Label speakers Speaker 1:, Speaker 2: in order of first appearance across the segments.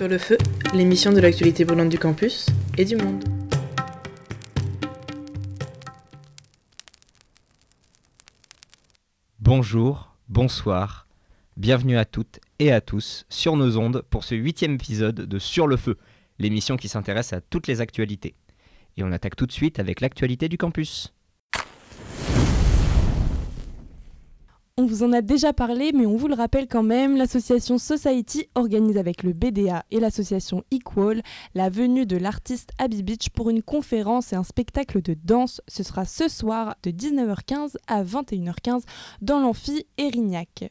Speaker 1: Sur le feu, l'émission de l'actualité brûlante du campus et du monde.
Speaker 2: Bonjour, bonsoir, bienvenue à toutes et à tous sur nos ondes pour ce huitième épisode de Sur le feu, l'émission qui s'intéresse à toutes les actualités. Et on attaque tout de suite avec l'actualité du campus.
Speaker 3: On vous en a déjà parlé, mais on vous le rappelle quand même, l'association Society organise avec le BDA et l'association Equal la venue de l'artiste Abby Beach pour une conférence et un spectacle de danse. Ce sera ce soir de 19h15 à 21h15 dans l'amphi Erignac.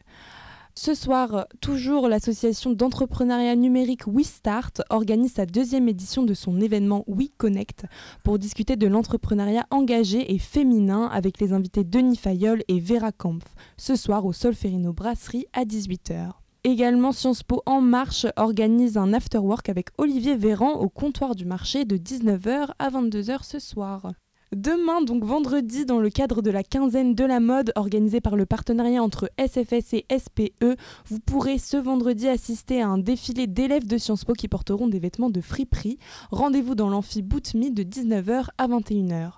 Speaker 3: Ce soir, toujours l'association d'entrepreneuriat numérique WeStart organise sa deuxième édition de son événement WeConnect pour discuter de l'entrepreneuriat engagé et féminin avec les invités Denis Fayol et Vera Kampf, ce soir au Solferino Brasserie à 18h. Également, Sciences Po En Marche organise un afterwork avec Olivier Véran au comptoir du marché de 19h à 22h ce soir. Demain, donc vendredi, dans le cadre de la quinzaine de la mode organisée par le partenariat entre SFS et SPE, vous pourrez ce vendredi assister à un défilé d'élèves de Sciences Po qui porteront des vêtements de friperie. Rendez-vous dans l'amphi Boutmi de 19h à 21h.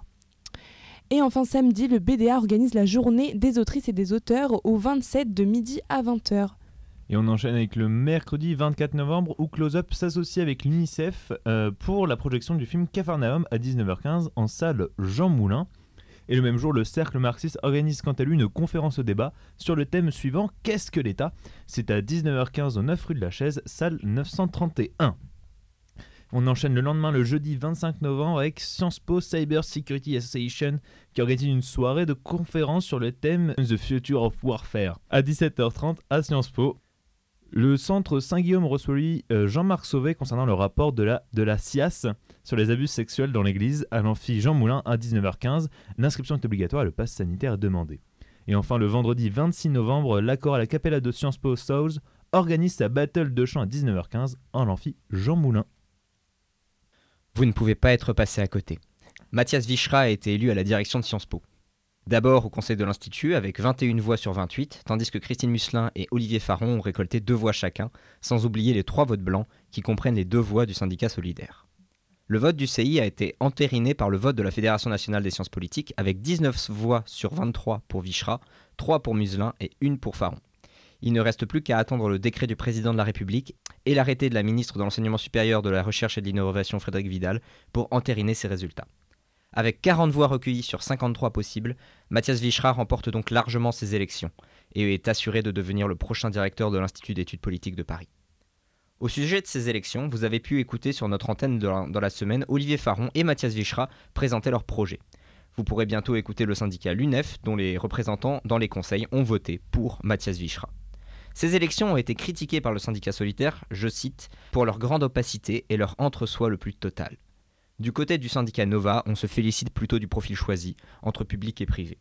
Speaker 3: Et enfin samedi, le BDA organise la journée des autrices et des auteurs au 27 de midi à 20h.
Speaker 4: Et on enchaîne avec le mercredi 24 novembre où Close Up s'associe avec l'UNICEF euh, pour la projection du film Cafarnaum à 19h15 en salle Jean Moulin. Et le même jour, le Cercle marxiste organise quant à lui une conférence débat sur le thème suivant Qu'est-ce que l'État? C'est à 19h15 au 9 rue de la Chaise, salle 931. On enchaîne le lendemain, le jeudi 25 novembre, avec Sciences Po Cyber Security Association qui organise une soirée de conférence sur le thème The Future of Warfare à 17h30 à Sciences Po. Le centre Saint-Guillaume reçoit euh, Jean-Marc Sauvé concernant le rapport de la, de la SIAS sur les abus sexuels dans l'église à l'amphi Jean Moulin à 19h15. L'inscription est obligatoire et le pass sanitaire est demandé. Et enfin, le vendredi 26 novembre, l'accord à la Capella de Sciences Po Souls organise sa battle de chant à 19h15 en l'amphi Jean Moulin.
Speaker 2: Vous ne pouvez pas être passé à côté. Mathias Vichra a été élu à la direction de Sciences Po. D'abord au conseil de l'Institut avec 21 voix sur 28, tandis que Christine Musselin et Olivier Faron ont récolté deux voix chacun, sans oublier les trois votes blancs qui comprennent les deux voix du syndicat solidaire. Le vote du CI a été entériné par le vote de la Fédération nationale des sciences politiques avec 19 voix sur 23 pour Vichra, 3 pour Musselin et 1 pour Faron. Il ne reste plus qu'à attendre le décret du président de la République et l'arrêté de la ministre de l'Enseignement supérieur, de la Recherche et de l'Innovation Frédéric Vidal pour entériner ces résultats. Avec 40 voix recueillies sur 53 possibles, Mathias Vichra remporte donc largement ses élections et est assuré de devenir le prochain directeur de l'Institut d'études politiques de Paris. Au sujet de ces élections, vous avez pu écouter sur notre antenne dans la semaine Olivier Faron et Mathias Vichra présenter leur projet. Vous pourrez bientôt écouter le syndicat l'UNEF, dont les représentants dans les conseils ont voté pour Mathias Vichra. Ces élections ont été critiquées par le syndicat solitaire, je cite, pour leur grande opacité et leur entre-soi le plus total. Du côté du syndicat Nova, on se félicite plutôt du profil choisi, entre public et privé.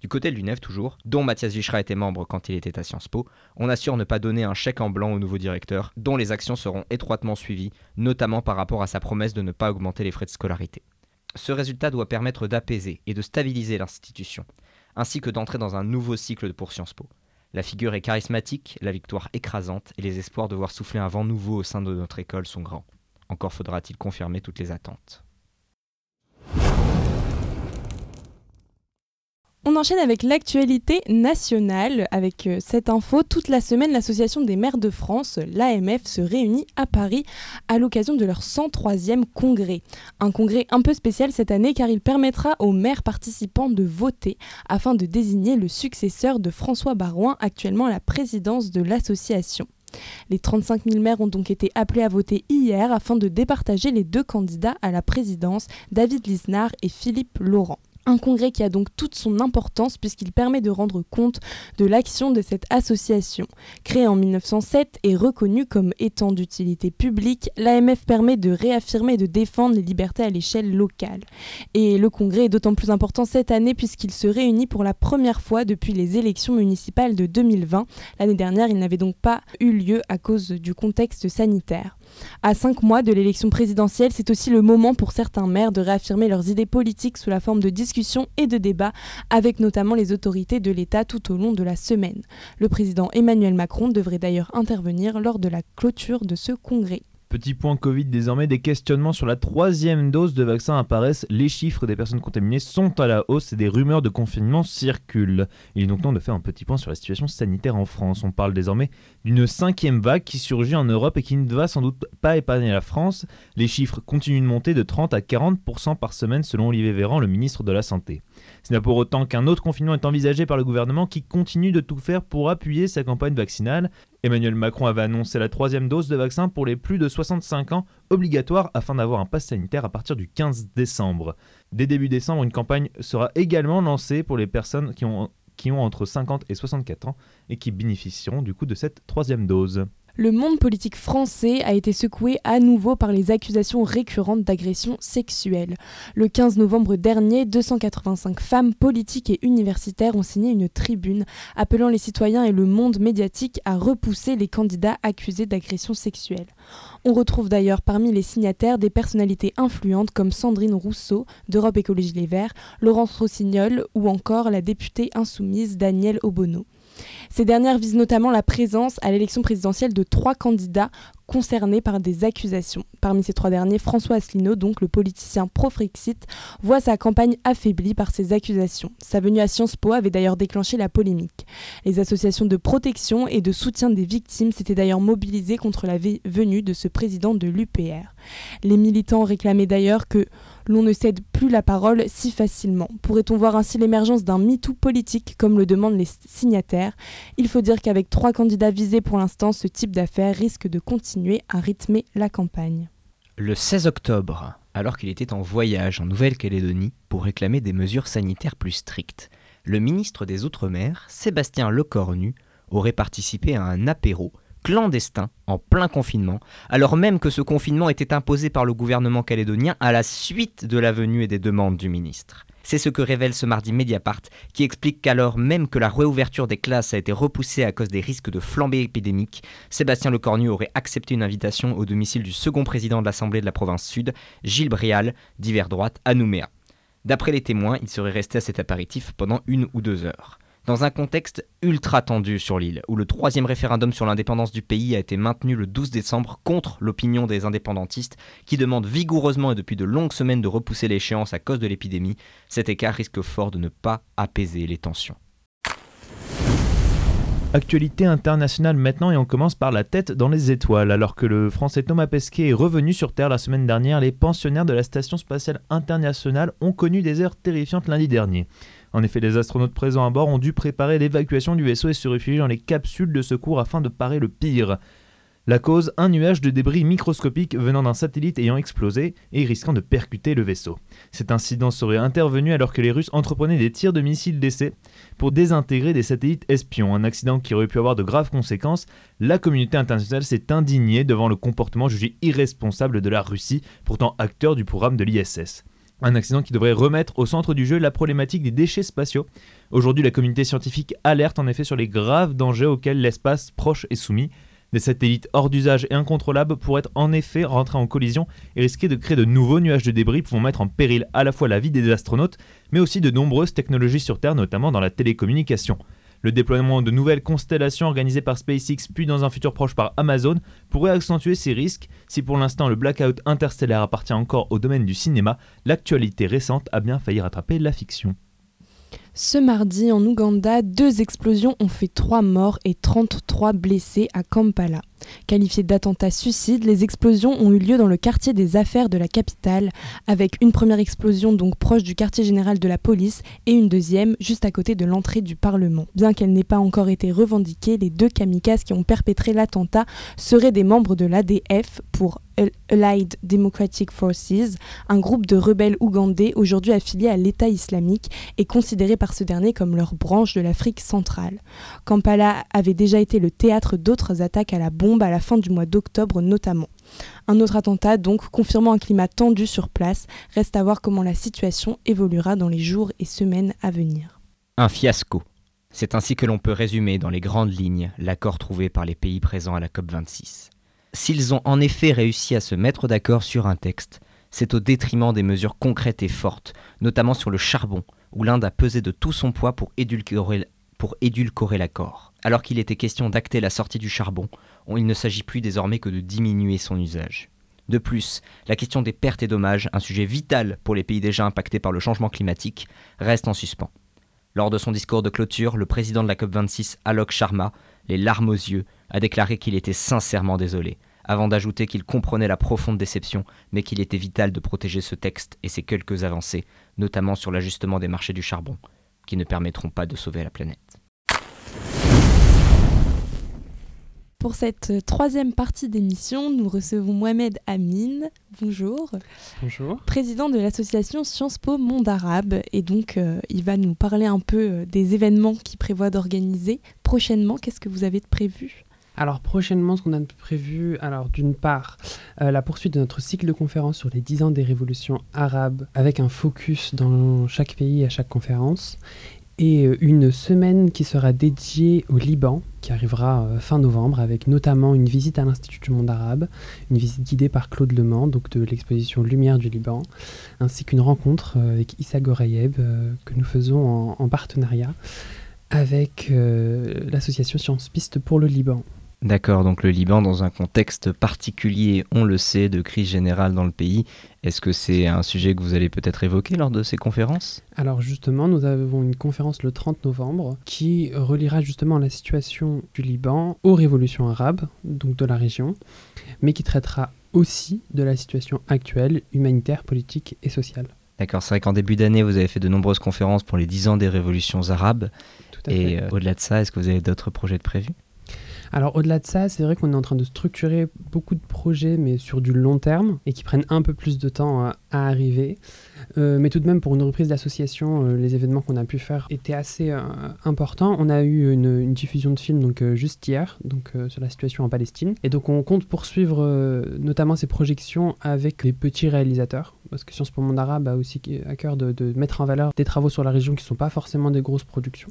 Speaker 2: Du côté de l'UNEF toujours, dont Mathias Vichra était membre quand il était à Sciences Po, on assure ne pas donner un chèque en blanc au nouveau directeur, dont les actions seront étroitement suivies, notamment par rapport à sa promesse de ne pas augmenter les frais de scolarité. Ce résultat doit permettre d'apaiser et de stabiliser l'institution, ainsi que d'entrer dans un nouveau cycle pour Sciences Po. La figure est charismatique, la victoire écrasante, et les espoirs de voir souffler un vent nouveau au sein de notre école sont grands. Encore faudra-t-il confirmer toutes les attentes.
Speaker 3: On enchaîne avec l'actualité nationale. Avec euh, cette info, toute la semaine, l'Association des maires de France, l'AMF, se réunit à Paris à l'occasion de leur 103e congrès. Un congrès un peu spécial cette année car il permettra aux maires participants de voter afin de désigner le successeur de François Barouin, actuellement à la présidence de l'association. Les 35 000 maires ont donc été appelés à voter hier afin de départager les deux candidats à la présidence, David Lisnard et Philippe Laurent. Un congrès qui a donc toute son importance puisqu'il permet de rendre compte de l'action de cette association. Créée en 1907 et reconnue comme étant d'utilité publique, l'AMF permet de réaffirmer et de défendre les libertés à l'échelle locale. Et le congrès est d'autant plus important cette année puisqu'il se réunit pour la première fois depuis les élections municipales de 2020. L'année dernière, il n'avait donc pas eu lieu à cause du contexte sanitaire. À cinq mois de l'élection présidentielle, c'est aussi le moment pour certains maires de réaffirmer leurs idées politiques sous la forme de discussions et de débats avec notamment les autorités de l'État tout au long de la semaine. Le président Emmanuel Macron devrait d'ailleurs intervenir lors de la clôture de ce congrès.
Speaker 4: Petit point Covid désormais, des questionnements sur la troisième dose de vaccin apparaissent. Les chiffres des personnes contaminées sont à la hausse et des rumeurs de confinement circulent. Il est donc temps de faire un petit point sur la situation sanitaire en France. On parle désormais d'une cinquième vague qui surgit en Europe et qui ne va sans doute pas épargner la France. Les chiffres continuent de monter de 30 à 40% par semaine selon Olivier Véran, le ministre de la Santé. Ce n'est pas pour autant qu'un autre confinement est envisagé par le gouvernement qui continue de tout faire pour appuyer sa campagne vaccinale. Emmanuel Macron avait annoncé la troisième dose de vaccin pour les plus de 65 ans, obligatoire afin d'avoir un pass sanitaire à partir du 15 décembre. Dès début décembre, une campagne sera également lancée pour les personnes qui ont, qui ont entre 50 et 64 ans et qui bénéficieront du coup de cette troisième dose.
Speaker 3: Le monde politique français a été secoué à nouveau par les accusations récurrentes d'agressions sexuelles. Le 15 novembre dernier, 285 femmes politiques et universitaires ont signé une tribune appelant les citoyens et le monde médiatique à repousser les candidats accusés d'agressions sexuelles. On retrouve d'ailleurs parmi les signataires des personnalités influentes comme Sandrine Rousseau d'Europe Écologie Les Verts, Laurence Rossignol ou encore la députée insoumise Danielle Obono. Ces dernières visent notamment la présence à l'élection présidentielle de trois candidats concernés par des accusations. Parmi ces trois derniers, François Asselineau, donc le politicien pro-Frexit, voit sa campagne affaiblie par ces accusations. Sa venue à Sciences Po avait d'ailleurs déclenché la polémique. Les associations de protection et de soutien des victimes s'étaient d'ailleurs mobilisées contre la venue de ce président de l'UPR. Les militants réclamaient d'ailleurs que l'on ne cède plus la parole si facilement. Pourrait-on voir ainsi l'émergence d'un MeToo politique, comme le demandent les signataires? Il faut dire qu'avec trois candidats visés pour l'instant, ce type d'affaires risque de continuer à rythmer la campagne.
Speaker 2: Le 16 octobre, alors qu'il était en voyage en Nouvelle-Calédonie pour réclamer des mesures sanitaires plus strictes, le ministre des Outre-mer, Sébastien Lecornu, aurait participé à un apéro clandestin en plein confinement, alors même que ce confinement était imposé par le gouvernement calédonien à la suite de la venue et des demandes du ministre. C'est ce que révèle ce mardi Mediapart, qui explique qu'alors même que la réouverture des classes a été repoussée à cause des risques de flambée épidémique, Sébastien Lecornu aurait accepté une invitation au domicile du second président de l'Assemblée de la province sud, Gilles Brial, d'hiver droite, à Nouméa. D'après les témoins, il serait resté à cet apéritif pendant une ou deux heures dans un contexte ultra tendu sur l'île, où le troisième référendum sur l'indépendance du pays a été maintenu le 12 décembre contre l'opinion des indépendantistes, qui demandent vigoureusement et depuis de longues semaines de repousser l'échéance à cause de l'épidémie, cet écart risque fort de ne pas apaiser les tensions.
Speaker 4: Actualité internationale maintenant et on commence par la tête dans les étoiles. Alors que le français Thomas Pesquet est revenu sur Terre la semaine dernière, les pensionnaires de la Station spatiale internationale ont connu des heures terrifiantes lundi dernier. En effet, les astronautes présents à bord ont dû préparer l'évacuation du vaisseau et se réfugier dans les capsules de secours afin de parer le pire. La cause, un nuage de débris microscopiques venant d'un satellite ayant explosé et risquant de percuter le vaisseau. Cet incident serait intervenu alors que les Russes entreprenaient des tirs de missiles d'essai pour désintégrer des satellites espions, un accident qui aurait pu avoir de graves conséquences. La communauté internationale s'est indignée devant le comportement jugé irresponsable de la Russie, pourtant acteur du programme de l'ISS. Un accident qui devrait remettre au centre du jeu la problématique des déchets spatiaux. Aujourd'hui, la communauté scientifique alerte en effet sur les graves dangers auxquels l'espace proche est soumis. Des satellites hors d'usage et incontrôlables pourraient en effet rentrer en collision et risquer de créer de nouveaux nuages de débris pouvant mettre en péril à la fois la vie des astronautes, mais aussi de nombreuses technologies sur Terre, notamment dans la télécommunication. Le déploiement de nouvelles constellations organisées par SpaceX puis dans un futur proche par Amazon pourrait accentuer ces risques. Si pour l'instant le blackout interstellaire appartient encore au domaine du cinéma, l'actualité récente a bien failli rattraper la fiction.
Speaker 3: Ce mardi, en Ouganda, deux explosions ont fait 3 morts et 33 blessés à Kampala. Qualifiées d'attentats suicides, les explosions ont eu lieu dans le quartier des affaires de la capitale, avec une première explosion donc proche du quartier général de la police et une deuxième juste à côté de l'entrée du Parlement. Bien qu'elle n'ait pas encore été revendiquée, les deux kamikazes qui ont perpétré l'attentat seraient des membres de l'ADF pour Allied Democratic Forces, un groupe de rebelles ougandais aujourd'hui affilié à l'État islamique et considéré par ce dernier comme leur branche de l'Afrique centrale. Kampala avait déjà été le théâtre d'autres attaques à la à la fin du mois d'octobre notamment. Un autre attentat donc confirmant un climat tendu sur place, reste à voir comment la situation évoluera dans les jours et semaines à venir.
Speaker 2: Un fiasco. C'est ainsi que l'on peut résumer dans les grandes lignes l'accord trouvé par les pays présents à la COP26. S'ils ont en effet réussi à se mettre d'accord sur un texte, c'est au détriment des mesures concrètes et fortes, notamment sur le charbon, où l'Inde a pesé de tout son poids pour édulcorer l'accord. Alors qu'il était question d'acter la sortie du charbon, il ne s'agit plus désormais que de diminuer son usage. De plus, la question des pertes et dommages, un sujet vital pour les pays déjà impactés par le changement climatique, reste en suspens. Lors de son discours de clôture, le président de la COP26, Alok Sharma, les larmes aux yeux, a déclaré qu'il était sincèrement désolé, avant d'ajouter qu'il comprenait la profonde déception, mais qu'il était vital de protéger ce texte et ses quelques avancées, notamment sur l'ajustement des marchés du charbon, qui ne permettront pas de sauver la planète.
Speaker 3: Pour cette troisième partie d'émission, nous recevons Mohamed Amin. Bonjour.
Speaker 5: Bonjour.
Speaker 3: Président de l'association Sciences Po Monde Arabe. Et donc, euh, il va nous parler un peu euh, des événements qu'il prévoit d'organiser. Prochainement, qu'est-ce que vous avez de prévu?
Speaker 5: Alors prochainement, ce qu'on a prévu, alors d'une part, euh, la poursuite de notre cycle de conférences sur les 10 ans des révolutions arabes, avec un focus dans chaque pays à chaque conférence, et euh, une semaine qui sera dédiée au Liban, qui arrivera euh, fin novembre, avec notamment une visite à l'Institut du monde arabe, une visite guidée par Claude Lemans, donc de l'exposition Lumière du Liban, ainsi qu'une rencontre euh, avec Issa Gorayeb que nous faisons en, partenariat avec l'association Sciences Piste pour le Liban.
Speaker 2: D'accord, donc le Liban dans un contexte particulier, on le sait, de crise générale dans le pays. Est-ce que c'est un sujet que vous allez peut-être évoquer lors de ces conférences?
Speaker 5: Alors justement, nous avons une conférence le 30 novembre qui reliera justement la situation du Liban aux révolutions arabes, donc de la région, mais qui traitera aussi de la situation actuelle, humanitaire, politique et sociale.
Speaker 2: D'accord, c'est vrai qu'en début d'année, vous avez fait de nombreuses conférences pour les 10 ans des révolutions arabes.
Speaker 5: Tout à
Speaker 2: et
Speaker 5: fait.
Speaker 2: Euh, au-delà de ça, est-ce que vous avez d'autres projets de prévus?
Speaker 5: Alors au-delà de ça, c'est vrai qu'on est en train de structurer beaucoup de projets, mais sur du long terme, et qui prennent un peu plus de temps à, arriver. Euh, mais tout de même, pour une reprise d'association, euh, les événements qu'on a pu faire étaient assez euh, importants. On a eu une, diffusion de film donc, juste hier, donc, sur la situation en Palestine. Et donc on compte poursuivre notamment ces projections avec les petits réalisateurs, parce que Sciences pour Monde Arabe a aussi à cœur de mettre en valeur des travaux sur la région qui ne sont pas forcément des grosses productions.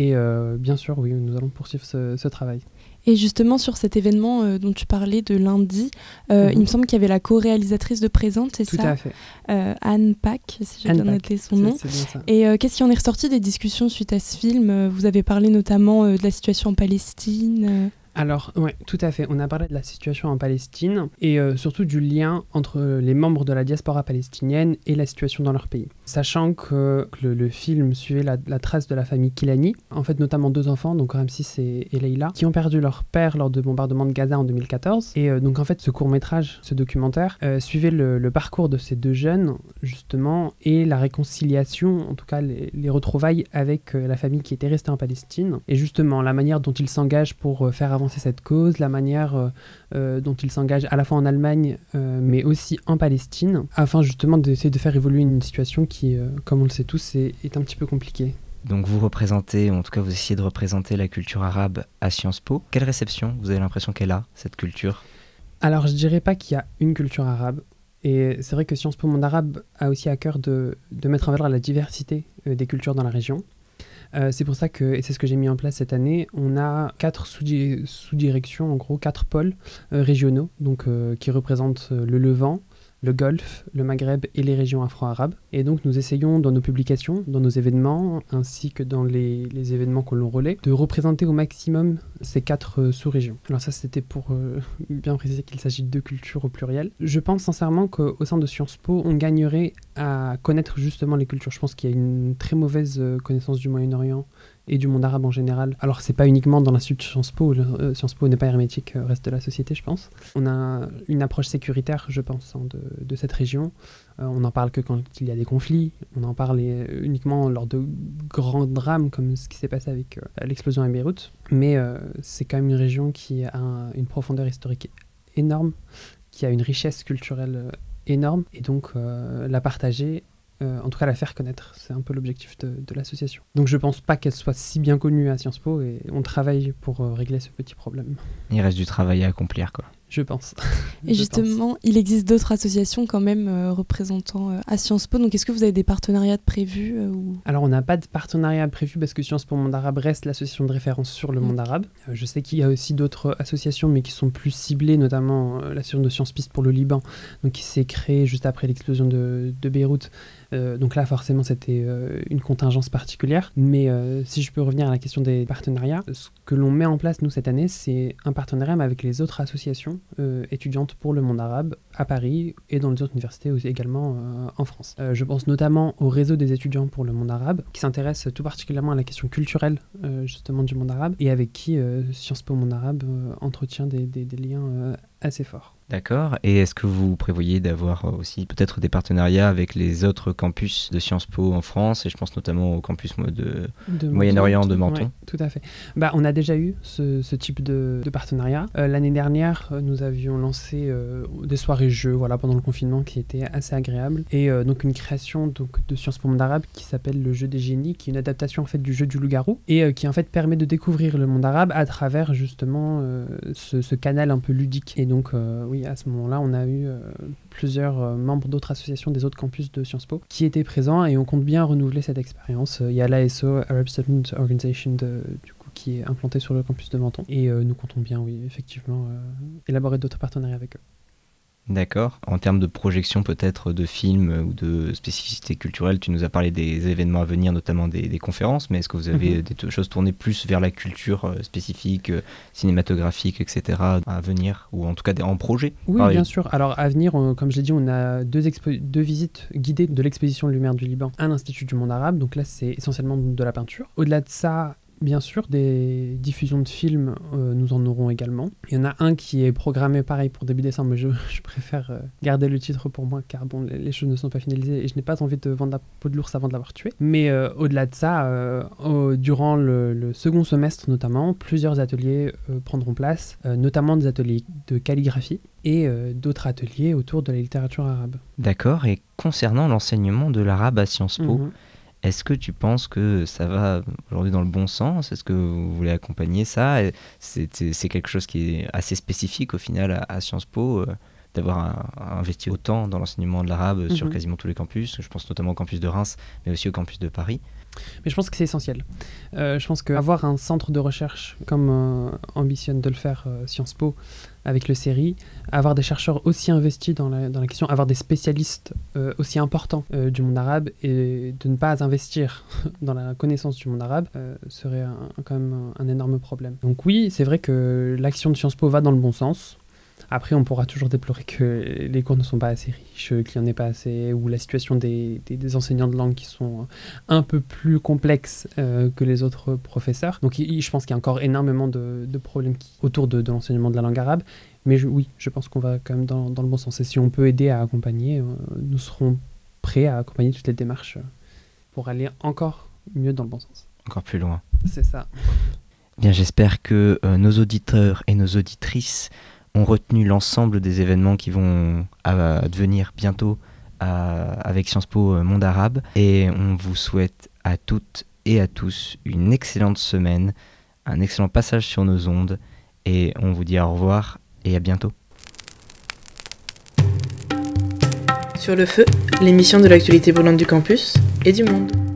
Speaker 5: Et bien sûr, oui, nous allons poursuivre ce travail.
Speaker 3: Et justement, sur cet événement euh, dont tu parlais de lundi, euh, il me mhm. semble qu'il y avait la co-réalisatrice de Présente, c'est ça
Speaker 5: Tout à fait.
Speaker 3: Euh, Anne Pack, si j'ai bien noté son nom.
Speaker 5: Bien ça.
Speaker 3: Et qu'est-ce qui en est ressorti des discussions suite à ce film? Vous avez parlé notamment de la situation en Palestine
Speaker 5: alors, oui, tout à fait. On a parlé de la situation en Palestine et euh, surtout du lien entre les membres de la diaspora palestinienne et la situation dans leur pays. Sachant que, le, film suivait la, trace de la famille Kilani, en fait notamment deux enfants, donc Ramsis et, et Leila, qui ont perdu leur père lors de bombardements de Gaza en 2014. Et euh, donc en fait, ce court métrage, ce documentaire, euh, suivait le, parcours de ces deux jeunes, justement, et la réconciliation, en tout cas les retrouvailles avec la famille qui était restée en Palestine, et justement la manière dont ils s'engagent pour faire avancer cette cause, la manière euh, euh, dont il s'engage à la fois en Allemagne, euh, mais aussi en Palestine, afin justement d'essayer de faire évoluer une situation qui, comme on le sait tous, est, est un petit peu compliquée.
Speaker 2: Donc vous représentez, ou en tout cas vous essayez de représenter la culture arabe à Sciences Po. Quelle réception vous avez l'impression qu'elle a, cette culture?
Speaker 5: Alors je dirais pas qu'il y a une culture arabe. Et c'est vrai que Sciences Po Monde Arabe a aussi à cœur de, de mettre en valeur la diversité des cultures dans la région. Euh, c'est pour ça que, et c'est ce que j'ai mis en place cette année, on a quatre sous-directions, en gros quatre pôles euh, régionaux, donc euh, qui représentent le Levant, le Golfe, le Maghreb et les régions afro-arabes. Et donc nous essayons dans nos publications, dans nos événements, ainsi que dans les, événements que l'on relaie, de représenter au maximum ces quatre euh, sous-régions. Alors ça c'était pour euh, bien préciser qu'il s'agit de deux cultures au pluriel. Je pense sincèrement qu'au sein de Sciences Po, on gagnerait à connaître justement les cultures. Je pense qu'il y a une très mauvaise euh, connaissance du Moyen-Orient et du monde arabe en général. Alors c'est pas uniquement dans l'Institut Sciences Po, euh, Sciences Po n'est pas hermétique au reste de la société je pense. On a une approche sécuritaire je pense hein, de, cette région. Euh, on n'en parle que quand il y a des conflits, on en parle uniquement lors de grands drames comme ce qui s'est passé avec euh, l'explosion à Beyrouth. Mais c'est quand même une région qui a une profondeur historique énorme, qui a une richesse culturelle énorme et donc la partager euh, en tout cas la faire connaître. C'est un peu l'objectif de, l'association. Donc je pense pas qu'elle soit si bien connue à Sciences Po et on travaille pour euh, régler ce petit problème.
Speaker 2: Il reste du travail à accomplir quoi.
Speaker 5: Je pense.
Speaker 3: Et justement, il existe d'autres associations quand même euh, représentant à Sciences Po. Donc est-ce que vous avez des partenariats prévus ou...
Speaker 5: Alors on n'a pas de partenariat prévu parce que Sciences Po Monde Arabe reste l'association de référence sur le mm. monde arabe. je sais qu'il y a aussi d'autres associations mais qui sont plus ciblées, notamment l'association de Sciences Piste pour le Liban, donc qui s'est créée juste après l'explosion de, de Beyrouth donc là, forcément, c'était euh, une contingence particulière. Mais euh, si je peux revenir à la question des partenariats, ce que l'on met en place, nous, cette année, c'est un partenariat avec les autres associations étudiantes pour le monde arabe à Paris et dans les autres universités également en France. je pense notamment au réseau des étudiants pour le monde arabe, qui s'intéresse tout particulièrement à la question culturelle, justement, du monde arabe, et avec qui Sciences Po Monde Arabe entretient des liens assez forts.
Speaker 2: D'accord. Et est-ce que vous prévoyez d'avoir aussi peut-être des partenariats avec les autres campus de Sciences Po en France Et je pense notamment au campus de, Moyen-Orient de Menton?
Speaker 5: tout à fait. Bah, on a déjà eu ce, type de, partenariat. Euh, l'année dernière, nous avions lancé euh, des soirées jeux voilà, pendant le confinement qui étaient assez agréables. Et euh, donc une création donc, de Sciences Po Monde Arabe qui s'appelle le jeu des génies, qui est une adaptation en fait, du jeu du loup-garou et qui en fait permet de découvrir le monde arabe à travers justement ce, ce, canal un peu ludique. Et donc, oui, à ce moment-là, on a eu euh, plusieurs euh, membres d'autres associations des autres campus de Sciences Po qui étaient présents et on compte bien renouveler cette expérience. Il y a l'ASO, Arab Student Organization, du coup, qui est implanté sur le campus de Menton. Et euh, nous comptons bien, oui, effectivement, élaborer d'autres partenariats avec eux.
Speaker 2: D'accord. En termes de projection peut-être de films ou de spécificités culturelles, tu nous as parlé des événements à venir, notamment des, conférences, mais est-ce que vous avez mhm. des choses tournées plus vers la culture euh, spécifique, euh, cinématographique, etc. à venir, ou en tout cas en projet?
Speaker 5: Oui, bien sûr. Alors à venir, comme je l'ai dit, on a deux, deux visites guidées de l'exposition Lumière du Liban à l'Institut du monde arabe, donc là c'est essentiellement de la peinture. Au-delà de ça, Bien sûr, des diffusions de films, euh, nous en aurons également. Il y en a un qui est programmé pareil pour début décembre, mais je, préfère euh, garder le titre pour moi car bon, les, choses ne sont pas finalisées et je n'ai pas envie de vendre la peau de l'ours avant de l'avoir tué. Mais euh, au-delà de ça, durant le, second semestre notamment, plusieurs ateliers prendront place, notamment des ateliers de calligraphie et d'autres ateliers autour de la littérature arabe.
Speaker 2: D'accord, et concernant l'enseignement de l'arabe à Sciences Po, mhm. Est-ce que tu penses que ça va aujourd'hui dans le bon sens? Est-ce que vous voulez accompagner ça? C'est quelque chose qui est assez spécifique au final à, Sciences Po, euh, d'avoir investi autant dans l'enseignement de l'arabe sur mhm. quasiment tous les campus. Je pense notamment au campus de Reims, mais aussi au campus de Paris.
Speaker 5: Mais je pense que c'est essentiel. Euh, je pense qu'avoir un centre de recherche comme euh, ambitionne de le faire Sciences Po, avec le série, avoir des chercheurs aussi investis dans la, question, avoir des spécialistes euh, aussi importants euh, du monde arabe et de ne pas investir dans la connaissance du monde arabe euh, serait quand même un, énorme problème. Donc oui, c'est vrai que l'action de Sciences Po va dans le bon sens. Après, on pourra toujours déplorer que les cours ne sont pas assez riches, qu'il n'y en ait pas assez, ou la situation des, des, enseignants de langue qui sont un peu plus complexes que les autres professeurs. Donc, je pense qu'il y a encore énormément de, de problèmes autour de, de l'enseignement de la langue arabe. Mais oui, je pense qu'on va quand même dans, dans, le bon sens. Et si on peut aider à accompagner, nous serons prêts à accompagner toutes les démarches pour aller encore mieux dans le bon sens.
Speaker 2: Encore plus loin.
Speaker 5: C'est ça.
Speaker 2: Bien, j'espère que nos auditeurs et nos auditrices ont retenu l'ensemble des événements qui vont advenir bientôt avec Sciences Po euh, Monde Arabe. Et on vous souhaite à toutes et à tous une excellente semaine, un excellent passage sur nos ondes. Et on vous dit au revoir et à bientôt.
Speaker 1: Sur le feu, l'émission de l'actualité brûlante du campus et du monde.